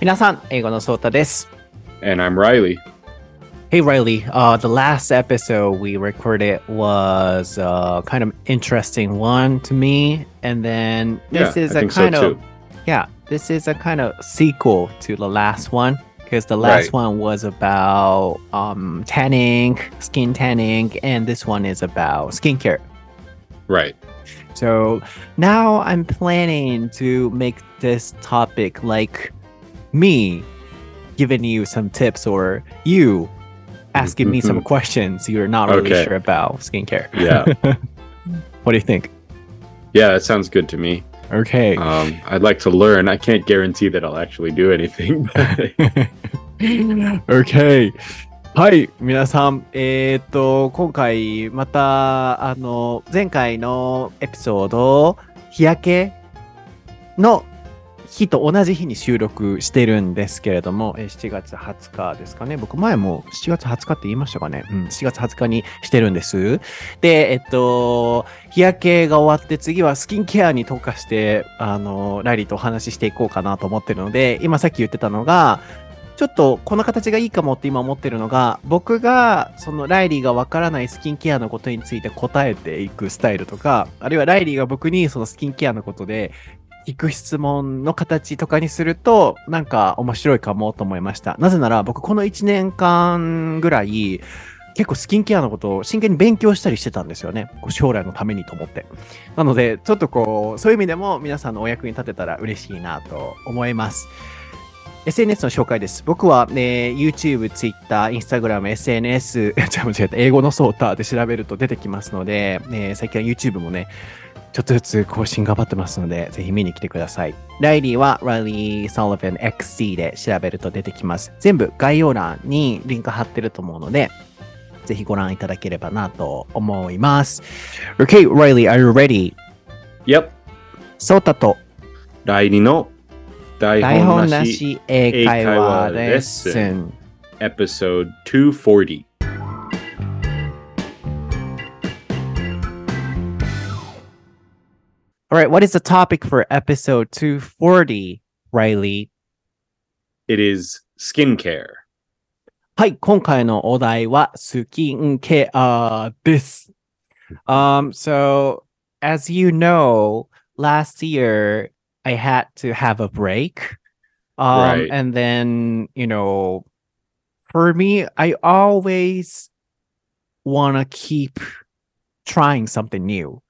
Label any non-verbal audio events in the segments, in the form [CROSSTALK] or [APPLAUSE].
皆さん、英語のソータです。And I'm Reilly. Hey Reilly, uh, the last episode we recorded was uh, kind of interesting one to me, and then this yeah, is I a kind so of too. yeah, this is a kind of sequel to the last one because the last right. one was about um, tanning, skin tanning, and this one is about skincare. Right. So now I'm planning to make this topic like me giving you some tips or you asking me some questions you're not really Okay. sure about skincare. Yeah. [LAUGHS] What do you think? yeah, that sounds good to me. Okay. Um, I'd like to learn. I can't guarantee that I'll actually do anything. But [LAUGHS] [LAUGHS] okay. はい、皆さん、えーっと、今回また、あの、前回のエピソード、日焼けの 日と同じ日に収録してるんですけれども、えー7月20日ですかね。僕前も7月20日って言いましたかね。うん、7月20日にしてるんです。で、えっと、日焼けが終わって次はスキンケアに特化して、あの、ライリーとお話ししていこうかなと思ってるので、今さっき言ってたのが、ちょっとこの形がいいかもって今思ってるのが、僕がそのライリーがわからないスキンケアのことについて答えていくスタイルとか、あるいはライリーが僕にそのスキンケアのことで聞く質問の形とかにすると、なんか面白いかもと思いました。なぜなら僕この1年間ぐらい、結構スキンケアのことを真剣に勉強したりしてたんですよね。将来のためにと思って。なので、ちょっとこう、そういう意味でも皆さんのお役に立てたら嬉しいなと思います。SNS の紹介です。僕は、ね、YouTube、Twitter、Instagram、SNS、[LAUGHS] じゃ間違えた、英語のソーターで調べると出てきますので、ね、最近は YouTube もね、ちょっとずつ更新頑張ってますので、ぜひ見に来てください。ライリーは Riley Sullivan XC で調べると出てきます。全部概要欄にリンク貼ってると思うので、ぜひご覧いただければなと思います。Okay, Riley, are you ready? yep. ソータと来年の台台本なしし英会話レッスン。episode 240. All right, what is the topic for episode 240, Reilly? It is skincare. はい、今回のお題はスキンケアです。Um, so, as you know, last year I had to have a break. Um, right. and then, you know, for me, I always want to keep trying something new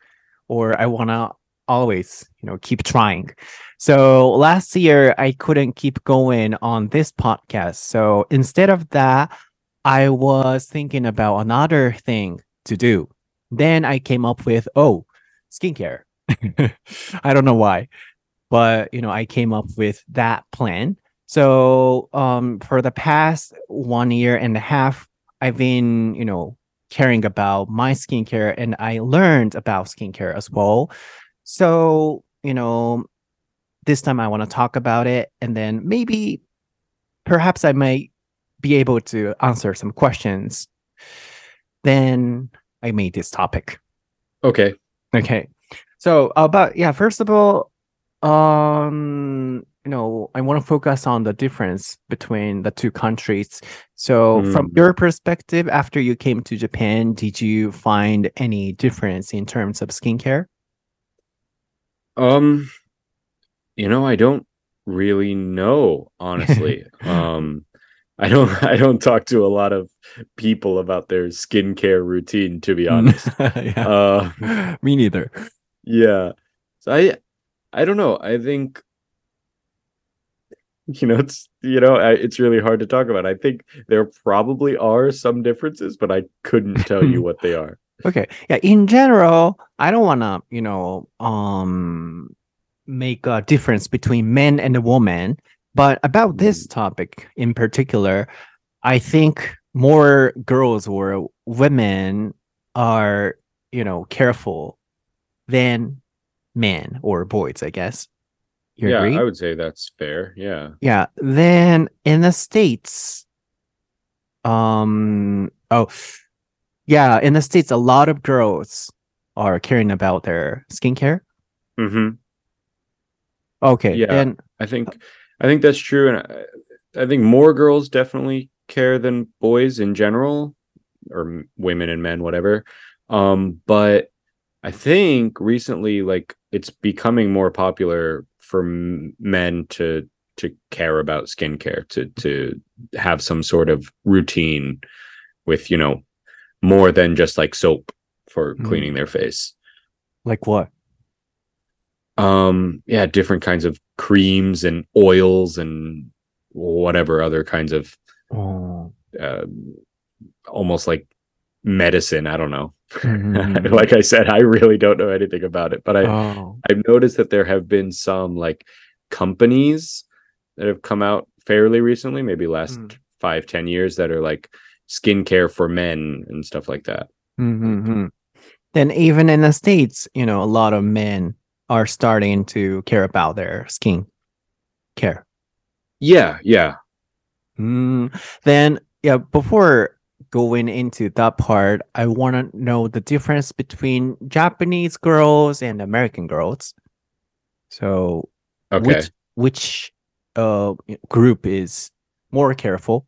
or I want to always, you know, keep trying. So last year I couldn't keep going on this podcast. So instead of that, I was thinking about another thing to do. Then I came up with, oh, skincare. [LAUGHS] I don't know why, but you know, I came up with that plan. So um for the past one year and a half, I've been, you know, caring about my skincare and I learned about skincare as well. So, you know, this time I want to talk about it and then maybe perhaps I might be able to answer some questions. Then I made this topic. Okay. Okay. So, but yeah, first of all, um, you know, I want to focus on the difference between the two countries. So, from Mm. your perspective, after you came to Japan, did you find any difference in terms of skincare? Um, you know, I don't really know, honestly. [LAUGHS] um, I don't [LAUGHS] I don't talk to a lot of people about their skincare routine, to be honest. [LAUGHS] yeah. uh Me neither. yeah. So I I don't know. I think you know it's you know I, it's really hard to talk about. I think there probably are some differences, but I couldn't tell you what they are. Okay. Yeah. In general, I don't want to, you know, um, make a difference between men and a woman. But about this topic in particular, I think more girls or women are, you know, careful than men or boys, I guess. You yeah, agree? I would say that's fair. Yeah. Yeah. Then in the States, um, oh, yeah, in the States, a lot of girls are caring about their skincare. Mm-hmm. Okay. Yeah. And I think I think that's true, and I, I think more girls definitely care than boys in general, or women and men, whatever. Um, but I think recently, like it's becoming more popular for m- men to to care about skincare, to to have some sort of routine with you know more than just like soap for Mm. cleaning their face. Like what? Um, yeah, different kinds of creams and oils and whatever other kinds of Oh. uh, almost like medicine. I don't know. Mhm. [LAUGHS] like I said, I really don't know anything about it, but I oh. I've noticed that there have been some like companies that have come out fairly recently, maybe last Mm. five, ten years that are like skincare for men and stuff like that. Mhm. Then even in the states, you know, a lot of men are starting to care about their skin care. Yeah, yeah. Mm. Then, yeah, before going into that part, I want to know the difference between Japanese girls and American girls. So, Okay. which which uh group is more careful?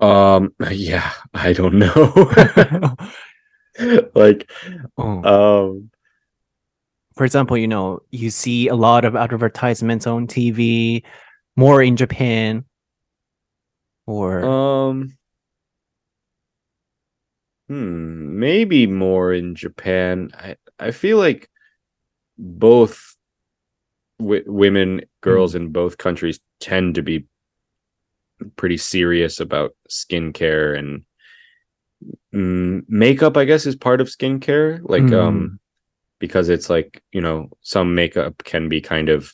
Um yeah, I don't know. [LAUGHS] like [LAUGHS] Oh. um For example, you know, you see a lot of advertisements on TV, more in Japan, or um hmm, maybe more in Japan. I I feel like both w- women, girls in both countries tend to be pretty serious about skincare and mm, makeup. I guess is part of skincare, like Mm. um, because it's like you know some makeup can be kind of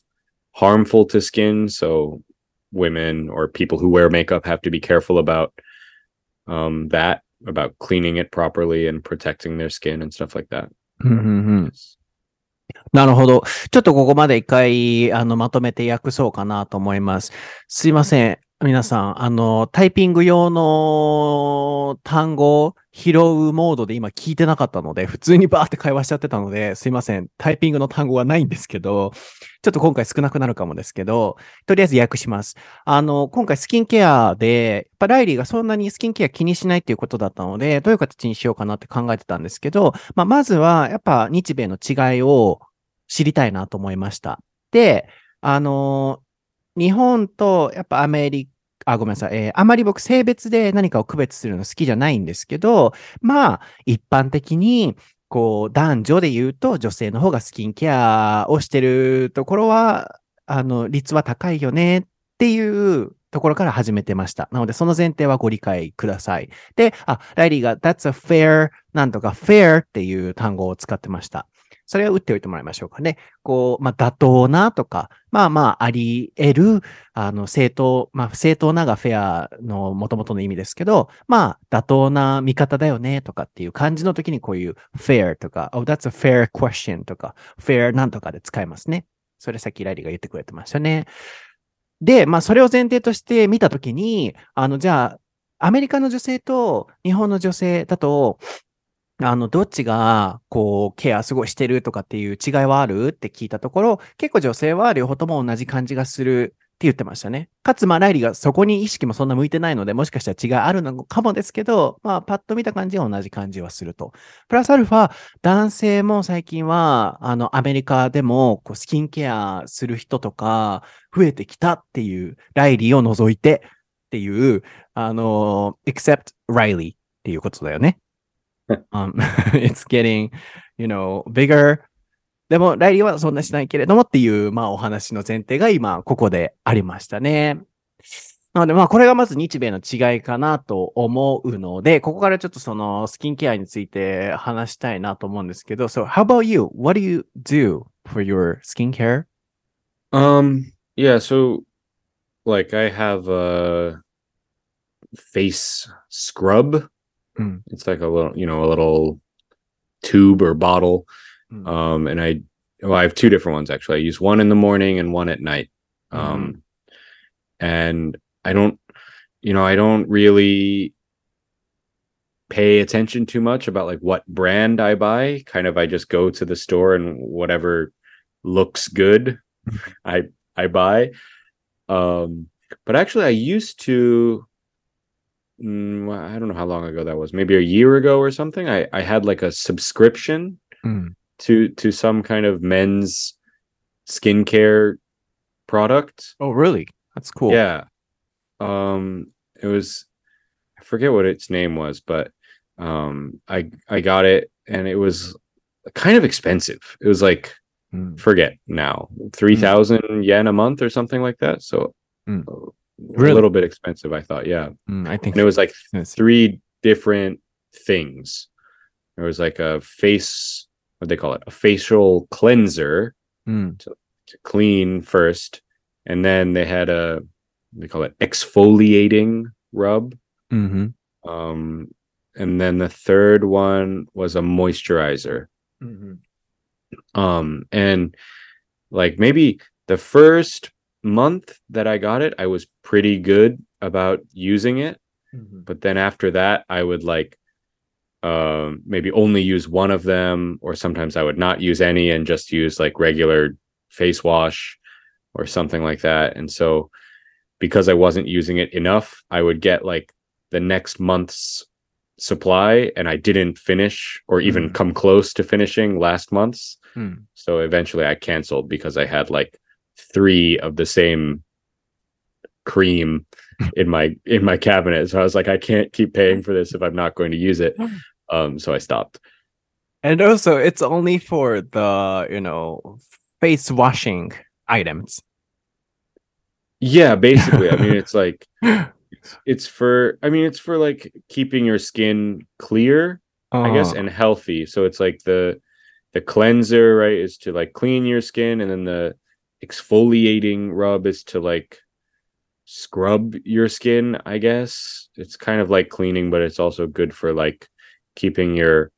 harmful to skin, so women or people who wear makeup have to be careful about um that about cleaning it properly and protecting their skin and stuff like that. うんうんうんなるほど。ちょっとここまで一回、あの、まとめて訳そうかなと思います。すいません。 皆さん、あの、タイピング用の単語を拾うモードで今聞いてなかったので、普通にバーって会話しちゃってたので、すいません。タイピングの単語はないんですけど、ちょっと今回少なくなるかもですけど、とりあえず訳します。あの、今回スキンケアで、やっぱライリーがそんなにスキンケア気にしないっていうことだったので、どういう形にしようかなって考えてたんですけど、まあ、まずは、やっぱ日米の違いを知りたいなと思いました。で、あの日本とやっぱアメリカ、あ、ごめんなさい。えーあまり僕性別で何かを区別するの好きじゃないんですけど、まあ、一般的に、こう、男女で言うと女性の方がスキンケアをしてるところは、あの、率は高いよねっていうところから始めてました。なので、その前提はご理解ください。で、あ、ライリーが That's a fair なんとか fair っていう単語を使ってました。それを打っておいてもらいましょうかね。こう、まあ、妥当なとか、まあまあ、あり得る、あの、正当、まあ、正当ながフェアの元々の意味ですけど、まあ、妥当な見方だよねとかっていう感じの時にこういう fair とか、oh, that's a fair question とか、fair なんとかで使いますね。それさっきライリーが言ってくれてましたね。で、まあ、それを前提として見たときに、あの、じゃあ、アメリカの女性と日本の女性だと、あの、どっちが、こう、ケアすごいしてるとかっていう違いはある？って聞いたところ、結構女性は両方とも同じ感じがするって言ってましたね。かつ、まあ、ライリーがそこに意識もそんな向いてないので、もしかしたら違いあるのかもですけど、まあ、パッと見た感じは同じ感じはすると。プラスアルファ、男性も最近は、あの、アメリカでも、こう、スキンケアする人とか、増えてきたっていう、ライリーを除いてっていう、あの、except Riley っていうことだよね。[LAUGHS] um, [LAUGHS] it's getting, you know, bigger. でも、ライリーはそんなしないけれどもっていう、まあ、お話の前提が今、ここでありましたね。なので、まあ、これがまず日米の違いかなと思うので、ここからちょっとそのスキンケアについて話したいなと思うんですけど、So, how about you? What do you do for your skincare? Um, yeah, so like I have a face scrub. Mm. It's like a little, you know, a little tube or bottle. Mm. Um, and I well, I have two different ones actually. I use one in the morning and one at night. Um, and I don't, you know, I don't really pay attention too much about like what brand I buy. Kind of, I just go to the store and whatever looks good I I buy. Um, but actually, I used to. Mm, I don't know how long ago that was, maybe a year ago or something. I, I had like a subscription mm. to to some kind of men's skincare product. Oh, really? That's cool. Yeah. Um, it was I forget what its name was, but um, I I got it and it was kind of expensive. It was like mm. forget now three mm. thousand mm. yen a month or something like that. So mm. uh, really? a little bit expensive. I thought, yeah, mm, I think and it was like three different things. It was like a face, what they call it, a facial cleanser mm. to, to clean first, and then they had a they call it exfoliating rub. Mm-hmm. Um, and then the third one was a moisturizer. Mm-hmm. Um, and like maybe the first month that I got it, I was pretty good about using it. Mm-hmm. But then after that, I would like um, maybe only use one of them, or sometimes I would not use any and just use like regular face wash or something like that. And so because I wasn't using it enough, I would get like the next month's supply and I didn't finish or even mm. come close to finishing last month's. Mm. So eventually I canceled because I had like three of the same cream [LAUGHS] in my in my cabinet. So I was like, I can't keep paying for this if I'm not going to use it. Um, so I stopped. And also, it's only for the, you know, face washing items. Yeah, basically. I mean, [LAUGHS] it's like it's, [LAUGHS] it's for I mean, it's for like keeping your skin clear, I guess, Uh, and healthy. So it's like the the cleanser, right, is to like clean your skin, and then the exfoliating rub is to like scrub your skin, I guess. It's kind of like cleaning, but it's also good for like keeping your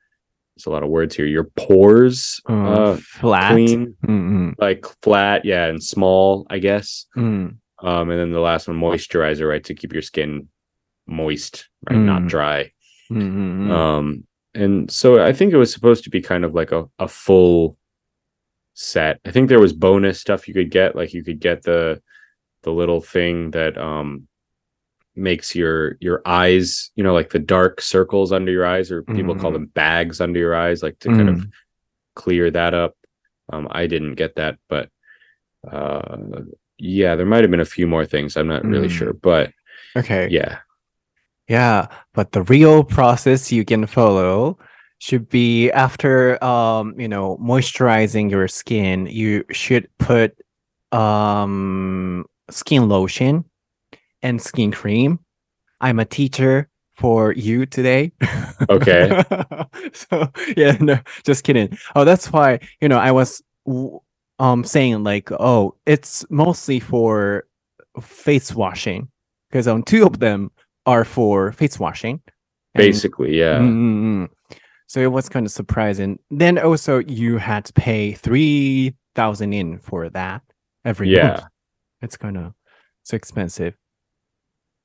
it's a lot of words here. Your pores uh, uh flat, clean, Mm-mm. like flat, yeah, and small, I guess. Mm. Um, and then the last one, moisturizer, right, to keep your skin moist, right, mm. not dry. Mm-hmm. Um, and so I think it was supposed to be kind of like a, a full set. I think there was bonus stuff you could get, like you could get the the little thing that um makes your your eyes, you know, like the dark circles under your eyes, or people call Mm. them bags under your eyes, like to kind of Mm. clear that up. Um, I didn't get that, but uh, yeah, there might have been a few more things. I'm not really Mm. sure, but Okay. yeah, Yeah, but the real process you can follow should be after um, you know, moisturizing your skin, you should put um skin lotion and skin cream. I'm a teacher for you today. Okay. [LAUGHS] so yeah, no, just kidding. Oh, that's why, you know, I was um saying like, oh, it's mostly for face washing because um two of them are for face washing. And- basically, yeah. Mm. So it was kind of surprising. Then also you had to pay three thousand in for that every Yeah. month. It's kind of so expensive.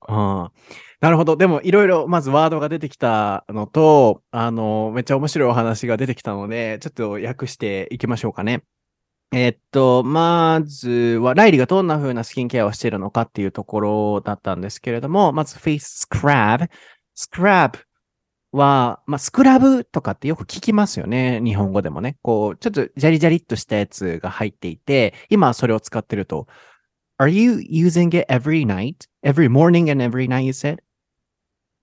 ああ、なるほど。でも、いろいろ、まずワードが出てきたのと、あの、めっちゃ面白いお話が出てきたので、ちょっと訳していきましょうかね。えっと、まずは、ライリーがどんな風なスキンケアをしているのかっていうところだったんですけれども、まず、フェイススクラブ。スクラブは、まあ、スクラブとかってよく聞きますよね。日本語でもね。こう、ちょっとジャリジャリっとしたやつが入っていて、今はそれを使ってると。Are you using it every night? Every morning and every night, you said?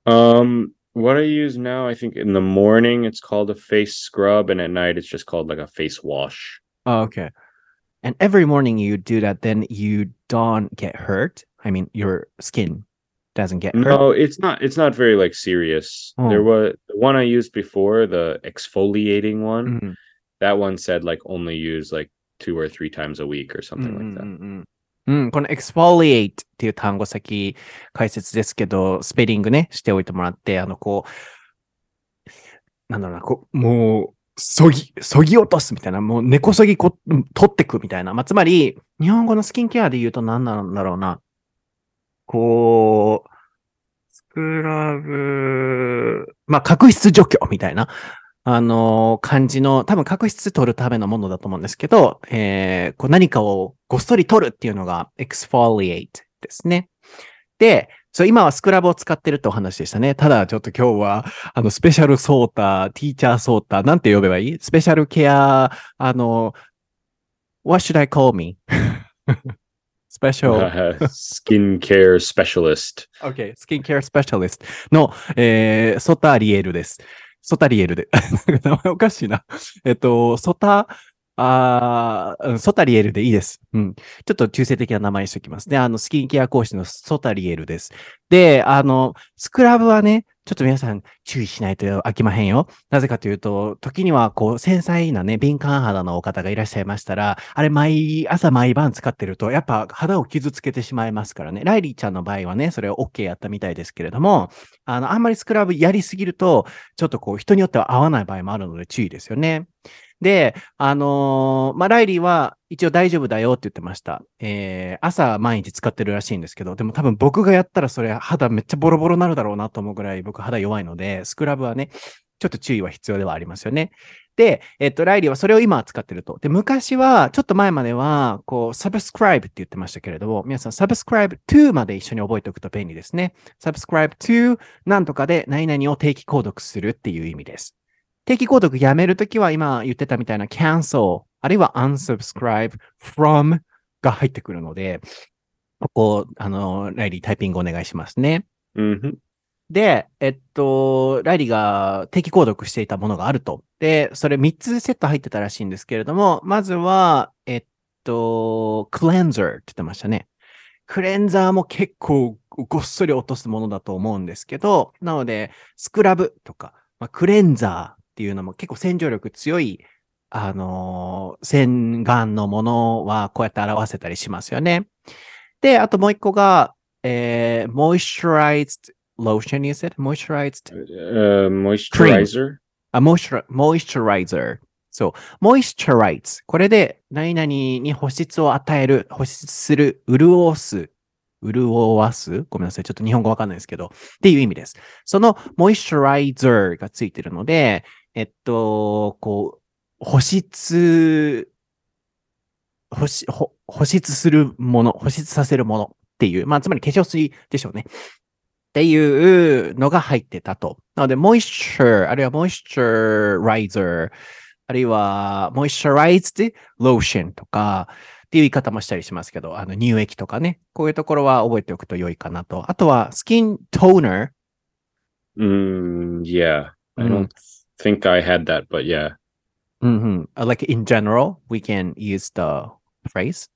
Um, what I use now, I think in the morning it's called a face scrub, and at night it's just called like a face wash. Oh, okay. And every morning you do that, then you don't get hurt. I mean, your skin doesn't get. No, it's not. It's not very like serious. Oh. There was the one I used before, the exfoliating one. Mhm. That one said like only use like two or three times a week or うん something うん like that. うんこの exfoliate っていう単語先解説ですけど、スペリングね、しておいてもらって、あの、こう、なんだろうな、こう、もう、そぎ、そぎ落とすみたいな、もう根こそぎこ取ってくみたいな。まあ、つまり、日本語のスキンケアで言うと何なんだろうな。こう、スクラブ、まあ、角質除去みたいな。あの、漢字の、多分確執取るためのものだと思うんですけど、えー、こう何かをごっそり取るっていうのが exfoliate ですね。で、そう、今はスクラブを使ってるってお話でしたね。ただ、ちょっと今日は、あの、スペシャルソーター、ティーチャーソーター、なんて呼べばいい？スペシャルケア、あの、what should I call me? スペシャル。スキンケアスペシャリスト。OK、スキンケアスペシャリストの、えー、ソタリエルです。ソタリエルで。名前おかしいな。えっと、ソタ、あソタリエルでいいです。うん。ちょっと中性的な名前にしておきますね。あの、スキンケア講師のソタリエルです。で、あの、スクラブはね、ちょっと皆さん注意しないと飽きまへんよ。なぜかというと、時にはこう繊細なね、敏感肌のお方がいらっしゃいましたら、あれ毎朝毎晩使ってると、やっぱ肌を傷つけてしまいますからね。ライリーちゃんの場合はね、それを OK やったみたいですけれども、あの、あんまりスクラブやりすぎると、ちょっとこう人によっては合わない場合もあるので注意ですよね。で、あのー、まあ、ライリーは一応大丈夫だよって言ってました。えー、朝毎日使ってるらしいんですけど、でも多分僕がやったらそれ肌めっちゃボロボロになるだろうなと思うぐらい僕肌弱いので、スクラブはね、ちょっと注意は必要ではありますよね。で、えっと、ライリーはそれを今使ってると。で、昔は、ちょっと前までは、こう、subscribe って言ってましたけれども、皆さん、subscribe to まで一緒に覚えておくと便利ですね。subscribe to なんとかで何々を定期購読するっていう意味です。定期購読やめるときは今言ってたみたいな cancel、あるいは unsubscribe from が入ってくるので、ここ、あの、ライリータイピングお願いしますね。Mm-hmm. で、えっと、ライリーが定期購読していたものがあると。で、それ3つセット入ってたらしいんですけれども、まずは、えっと、クレンザーって言ってましたね。クレンザーも結構ごっそり落とすものだと思うんですけど、なので、スクラブとか、まあ、クレンザー、っていうのも結構洗浄力強い、あのー、洗顔のものはこうやって表せたりしますよね。で、あともう一個が、えー、moisturized lotion, you said? Moisturized? Uh, moisturizer? あ、moisturizer. そう。moisturize. これで何々に保湿を与える、保湿する、潤す、潤わす？ごめんなさい。ちょっと日本語わかんないですけど。っていう意味です。その moisturizer がついてるので、えっと、こう、保湿、保湿、保湿するもの、保湿させるものっていう、まあ、つまり化粧水でしょうね。っていうのが入ってたと。なので、moisture、あるいは moisturizer、あるいは moisturized lotion とか、っていう言い方もしたりしますけど、あの乳液とかね、こういうところは覚えておくと良いかなと。あとは、スキントーナー。うん、yeah. I don't think I had that, but yeah. Mm-hmm. Uh, like in general, we can use the phrase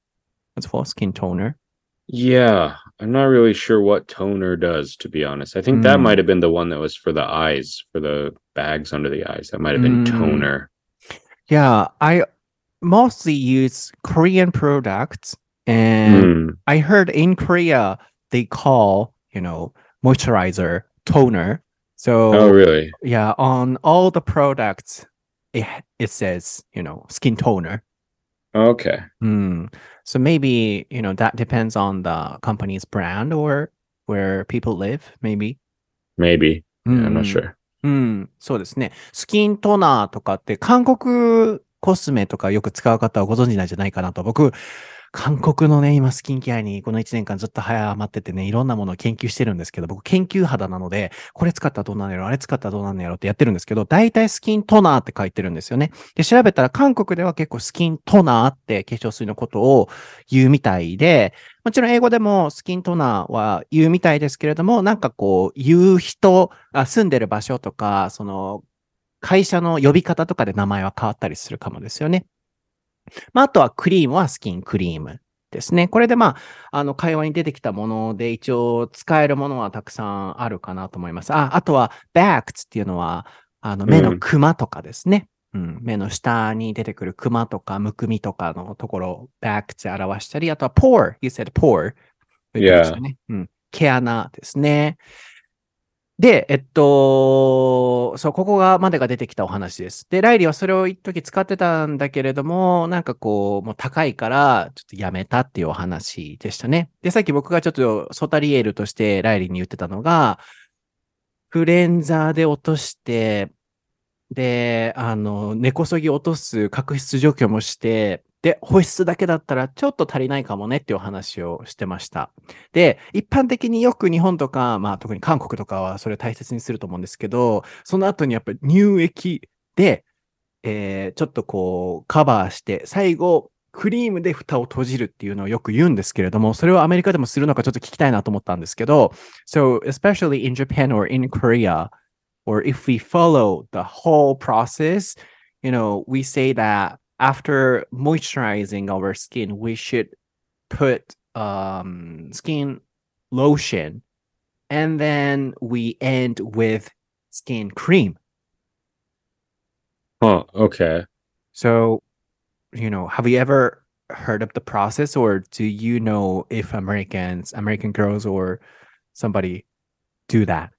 as for skin toner. Yeah, I'm not really sure what toner does, to be honest. I think that Mm. might have been the one that was for the eyes, for the bags under the eyes. That might have been Mm. toner. Yeah, I mostly use Korean products, and Hmm. I heard in Korea they call you know moisturizer toner. So Oh, really? yeah, on all the products, it it says you know skin toner. Okay. Hmm. So maybe, you know, that depends on the company's brand or where people live, maybe. Maybe. Yeah, I'm うん not sure. うん、そうですね。スキントナーとかって韓国コスメとかよく使う方はご存知なんじゃないかなと。僕、 韓国のね、今スキンケアにこの1年間ずっと早まっててね、いろんなものを研究してるんですけど、僕研究肌なので、これ使ったらどうなんやろ、あれ使ったらどうなんやろってやってるんですけど、大体スキントナーって書いてるんですよね。で、調べたら韓国では結構スキントナーって化粧水のことを言うみたいで、もちろん英語でもスキントナーは言うみたいですけれども、なんかこう、言う人、あ住んでる場所とか、その、会社の呼び方とかで名前は変わったりするかもですよね。まあ、あとはクリームはスキンクリームですね。これでまあ、あの、会話に出てきたもので一応使えるものはたくさんあるかなと思います。あ、あとは backs っていうのは、あの、目のクマとかですね。うん、目の下に出てくるクマとかむくみとかのところを back で表したり、あとは pore, you said たね。うん。毛穴ですね。で、えっと、そう、ここが、までが出てきたお話です。で、ライリーはそれを一時使ってたんだけれども、なんかこう、もう高いから、ちょっとやめたっていうお話でしたね。で、さっき僕がちょっとソタリエールとしてライリーに言ってたのが、クレンザーで落として、で、あの、根こそぎ落とす角質除去もして、で、保湿だけだったらちょっと足りないかもねっていうお話をしてました。で、一般的によく日本とか、まあ特に韓国とかはそれを大切にすると思うんですけど、その後にやっぱり乳液で、えーちょっとこうカバーして、最後、クリームで蓋を閉じるっていうのをよく言うんですけれども、それをアメリカでもするのかちょっと聞きたいなと思ったんですけど、So, especially in Japan or in Korea, or if we follow the whole process, you know, we say that after moisturizing our skin, we should put um, skin lotion and then we end with skin cream. Huh. Okay. So, you know, have you ever heard of the process or do you know if Americans, American girls or somebody do that?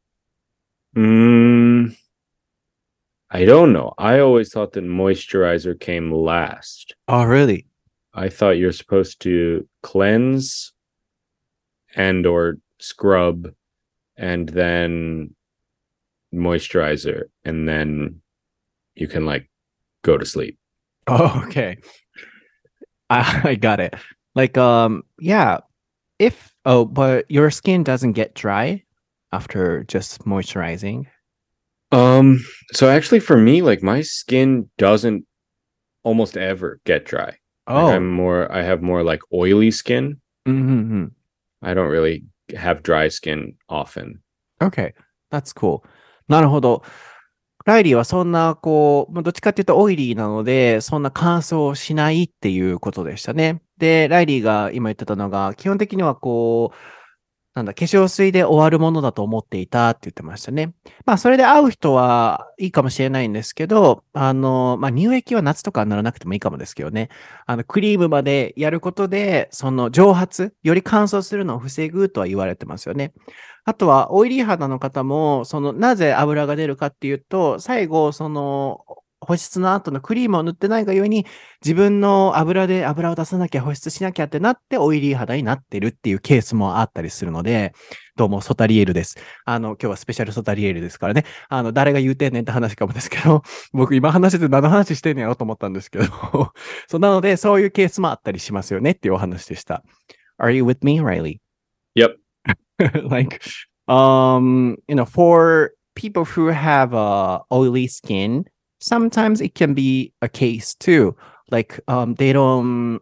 Mm, I don't know. I always thought that moisturizer came last. Oh, really? I thought you're supposed to cleanse and or scrub and then moisturizer and then you can like go to sleep. [LAUGHS] Oh, okay. I, I got it. Like, um, yeah. If oh, but your skin doesn't get dry after just moisturizing. Um so actually for me like my skin doesn't almost ever get dry. Like, Oh, I'm more I have more like oily skin. mm-hmm. I don't really have dry skin often. Okay, that's cool. なるほど。ライリーはそんな、こう、まあどっちかっていうとオイリーなので、そんな乾燥しないっていうことでしたね。で、ライリーが今言ってたのが、基本的にはこう、 なんだ、化粧水で終わるものだと思っていたって言ってましたね。まあ、それで会う人はいいかもしれないんですけど、あの、まあ、乳液は夏とかにならなくてもいいかもですけどね。あの、クリームまでやることで、その蒸発、より乾燥するのを防ぐとは言われてますよね。あとは、オイリー肌の方も、その、なぜ油が出るかっていうと、最後、その、保湿の後のクリームを塗ってないがゆえに、自分の油で油を出さなきゃ、保湿しなきゃってなって、オイリー肌になってるっていうケースもあったりするので、どうも、ソタリエルです。あの、今日はスペシャルソタリエルですからね。あの、誰が言うてんねんって話かもですけど、[LAUGHS] 僕今話してて何の話してんねやろと思ったんですけど、[LAUGHS] そうなので、そういうケースもあったりしますよねっていうお話でした。Are you with me, Riley? Yep. [LAUGHS] like um you know for people who have uh oily skin sometimes it can be a case too like um they don't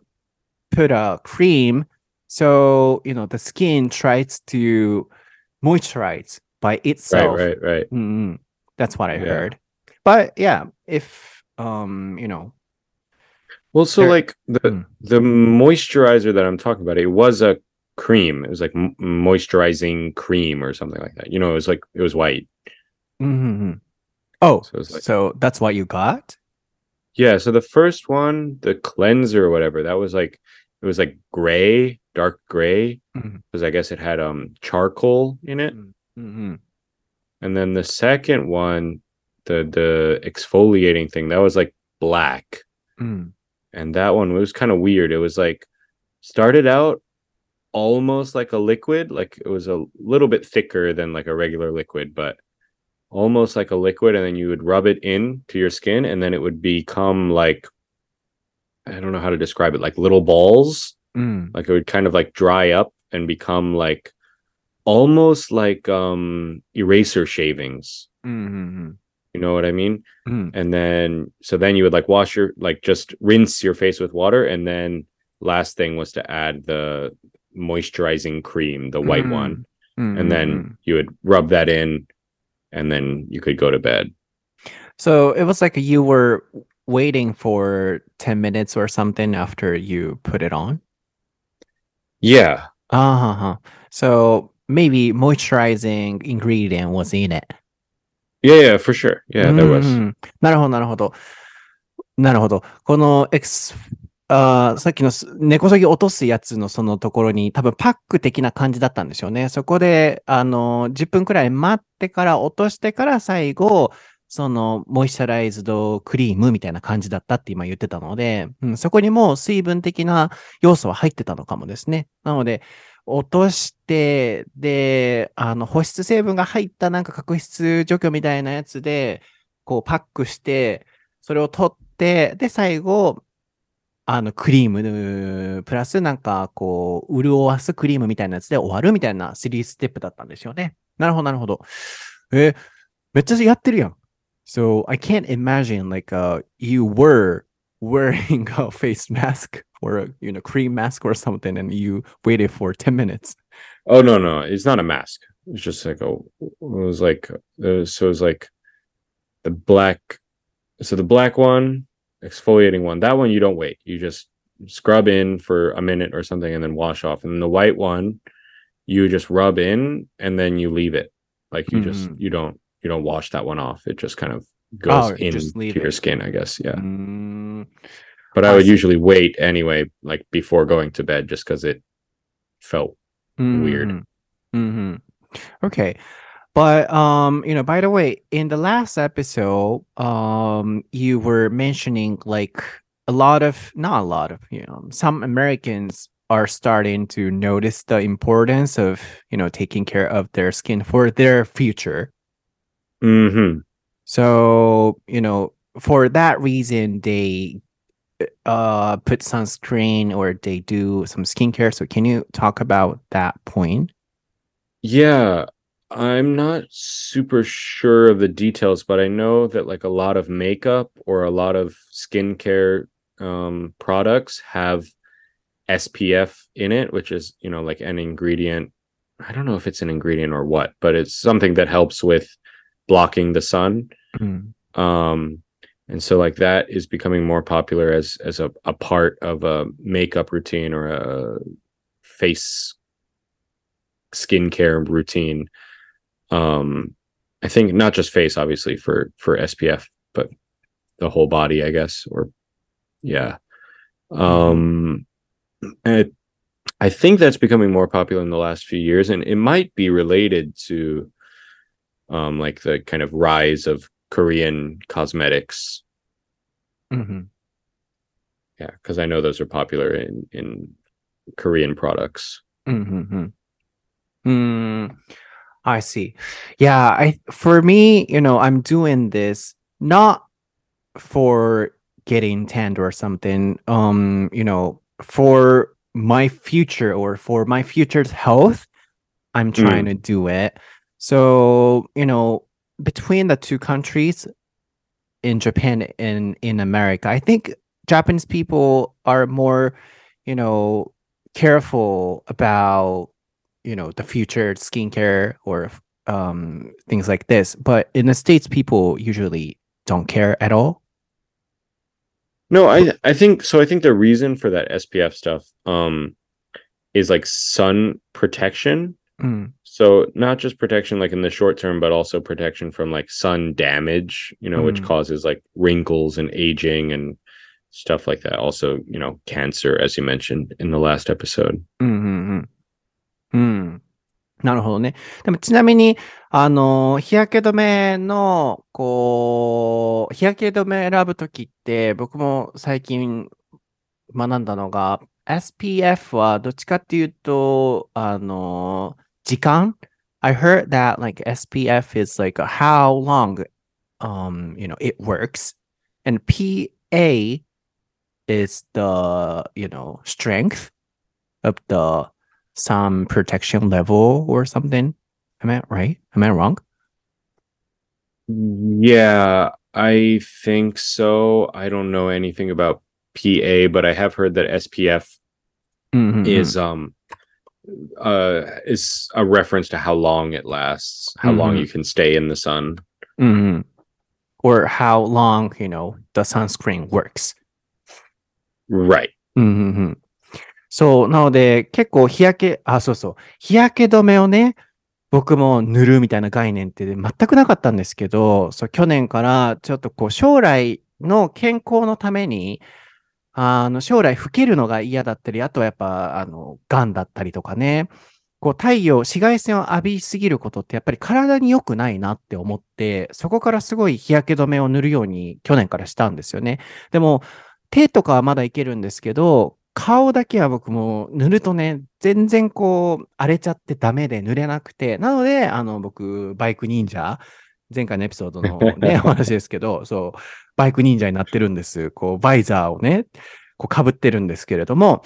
put a cream so you know the skin tries to moisturize by itself right, right. Mm, that's what i Yeah. heard but yeah if um you know Well, so like the Mm. the moisturizer that I'm talking about, it was a cream. It was like m- moisturizing cream or something like that. You know, it was like it was white. mhm. Oh So like so that's what you got yeah. So the first one, the cleanser or whatever, that was like it was like gray, dark gray, because I guess it had um charcoal in it. Mhm. And then the second one, the the exfoliating thing, that was like black. Mm. and that one was kind of weird. It was like started out almost like a liquid, like it was a little bit thicker than like a regular liquid, but almost like a liquid, and then you would rub it in to your skin, and then it would become like I don't know how to describe it, like little balls. Mm. Like it would kind of like dry up and become like almost like um eraser shavings. Mhm. You know what I mean? Mm. and then so then you would like wash your like just rinse your face with water and then last thing was to add the moisturizing cream the white Mm. one Mm, and then you would rub that in and then you could go to bed So it was like you were waiting for 10 minutes or something after you put it on. yeah Uh-huh. So maybe moisturizing ingredient was in it. yeah yeah for sure yeah there was うんなるほど、なるほど。なるほど。このエクス、 あさっきの根こそぎ落とすやつのそのところに多分パック的な感じだったんでしょうね。そこで、あの、10分くらい待ってから落としてから最後、そのモイスチャライズドクリームみたいな感じだったって今言ってたので、うん、そこにも水分的な要素は入ってたのかもですね。なので、落として、で、あの、保湿成分が入ったなんか角質除去みたいなやつで、こうパックして、それを取って、で、最後、あの、クリーム、プラスなんか、こう、潤わすクリームみたいなやつで終わるみたいな3ステップだったんですよね。なるほど、なるほど。え、めっちゃやってるやん。So, I can't imagine, like, uh, you were wearing a face mask or a, you know, cream mask or something and you waited for 10 minutes. Oh no, no, it's not a mask. It's just like a. It was like uh, so. It was like the black. So the black one, exfoliating one. That one you don't wait. You just scrub in for a minute or something, and then wash off. And then the white one, you just rub in and then you leave it. Like you just Mhm. you don't you don't wash that one off. It just kind of goes Oh, into your it. skin, I guess. Yeah. Mm, But I I would see. usually wait anyway, like before going to bed, just because it felt Weird. mhm, mhm. Okay. But um, you know, by the way, in the last episode, um, you were mentioning like a lot of not a lot of, you know, some Americans are starting to notice the importance of, you know, taking care of their skin for their future. hmm So, you know, for that reason, they uh put sunscreen or they do some skincare. So can you talk about that point? Yeah, I'm not super sure of the details, but I know that like a lot of makeup or a lot of skincare um products have SPF in it, which is, you know, like an ingredient. I don't know if it's an ingredient or what, but it's something that helps with blocking the sun. Mm, um and so like that is becoming more popular as as a, a part of a makeup routine or a face skincare routine um i think not just face obviously for for spf but the whole body i guess or yeah um and i think that's becoming more popular in the last few years and it might be related to um like the kind of rise of korean cosmetics mhm. yeah because i know those are popular in in korean products Mm-hmm. Mm, I see. Yeah, I for me, you know, I'm doing this not for getting tanned or something. Um, you know, for my future or for my future's health, I'm trying to do it. So, you know, between the two countries in Japan and in America, I think Japanese people are more, you know, careful about you know the future skincare or um things like this. But in the states people usually don't care at all. No i i think so i think the reason for that spf stuff um is like sun protection. Mm, so not just protection like in the short term but also protection from like sun damage you know which Mm. causes like wrinkles and aging and stuff like that. Also you know cancer as you mentioned in the last episode. うんうんなるほどね。でもちなみに、あの、日焼け止めの、こう、日焼け止め選ぶときって、僕も最近学んだのが、SPF はどっちかっていうと、あの、時間 I heard that like SPF is like how long um, you know, it works. And PA is the, you know, strength of the some protection level or something. Am I right? Am I wrong? Yeah, I think so. I don't know anything about PA, but I have heard that SPF mm-hmm. is mm-hmm. um uh is a reference to how long it lasts, how mm-hmm. long you mm-hmm. can stay in the sun. Mm-hmm. Or how long, you know, the sunscreen works. Right. Mm-hmm. mm-hmm. そう、なので、結構日焼け、あ、そうそう、日焼け止めをね、僕も塗るみたいな概念って全くなかったんですけど、そう、去年からちょっとこう、将来の健康のために、あの、将来老けるのが嫌だったり、あとはやっぱ、あの、癌だったりとかね、こう、太陽、紫外線を浴びすぎることってやっぱり体に良くないなって思って、そこからすごい日焼け止めを塗るように去年からしたんですよね。でも、手とかはまだいけるんですけど、顔だけは僕も塗るとね、全然こう荒れちゃってダメで塗れなくて、なので、あの僕、バイク忍者前回のエピソードのね、[LAUGHS] お話ですけど、そう、バイク忍者になってるんです。こう、バイザーをね、こう被ってるんですけれども、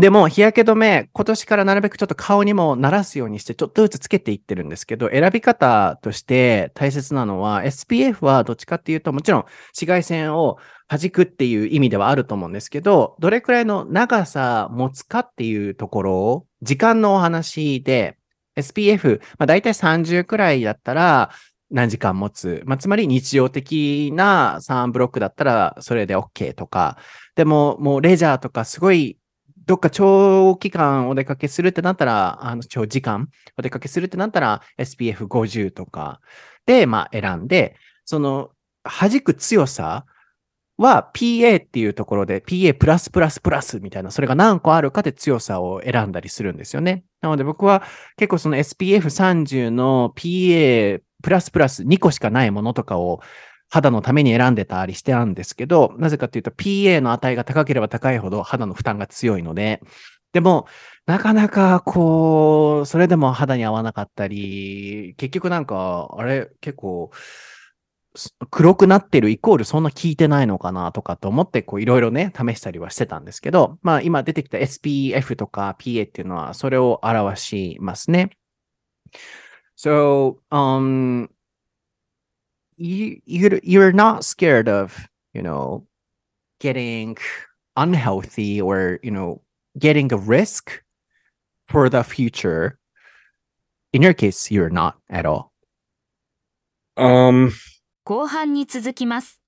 でも、日焼け止め、今年からなるべくちょっと顔にも慣らすようにして、ちょっとずつつけていってるんですけど、選び方として大切なのは、SPF はどっちかっていうと、もちろん紫外線を弾くっていう意味ではあると思うんですけど、どれくらいの長さ持つかっていうところを、時間のお話で、SPF、まあ大体30くらいだったら、何時間持つ。まあ、つまり日常的な3ブロックだったらそれで OK とか。でも、もうレジャーとかすごいどっか長期間お出かけするってなったら、あの、長時間お出かけするってなったら SPF50 とかで、まあ選んで、その、弾く強さは PA っていうところで PA プラスプラスプラスみたいな、それが何個あるかで強さを選んだりするんですよね。なので僕は結構その SPF30 の PA プラスプラス2個しかないものとかを肌のために選んでたりしてたんですけど、なぜかというと PA の値が高ければ高いほど肌の負担が強いので、でも、なかなかこう、それでも肌に合わなかったり、結局なんか、あれ結構、黒くなってるイコールそんな効いてないのかなとかと思って、こういろいろね、試したりはしてたんですけど、まあ今出てきた SPF とか PA っていうのはそれを表しますね。So, um, you, you you're not scared of you know getting unhealthy or you know getting a risk for the future in your case you're not at all Um, 後半に続きます。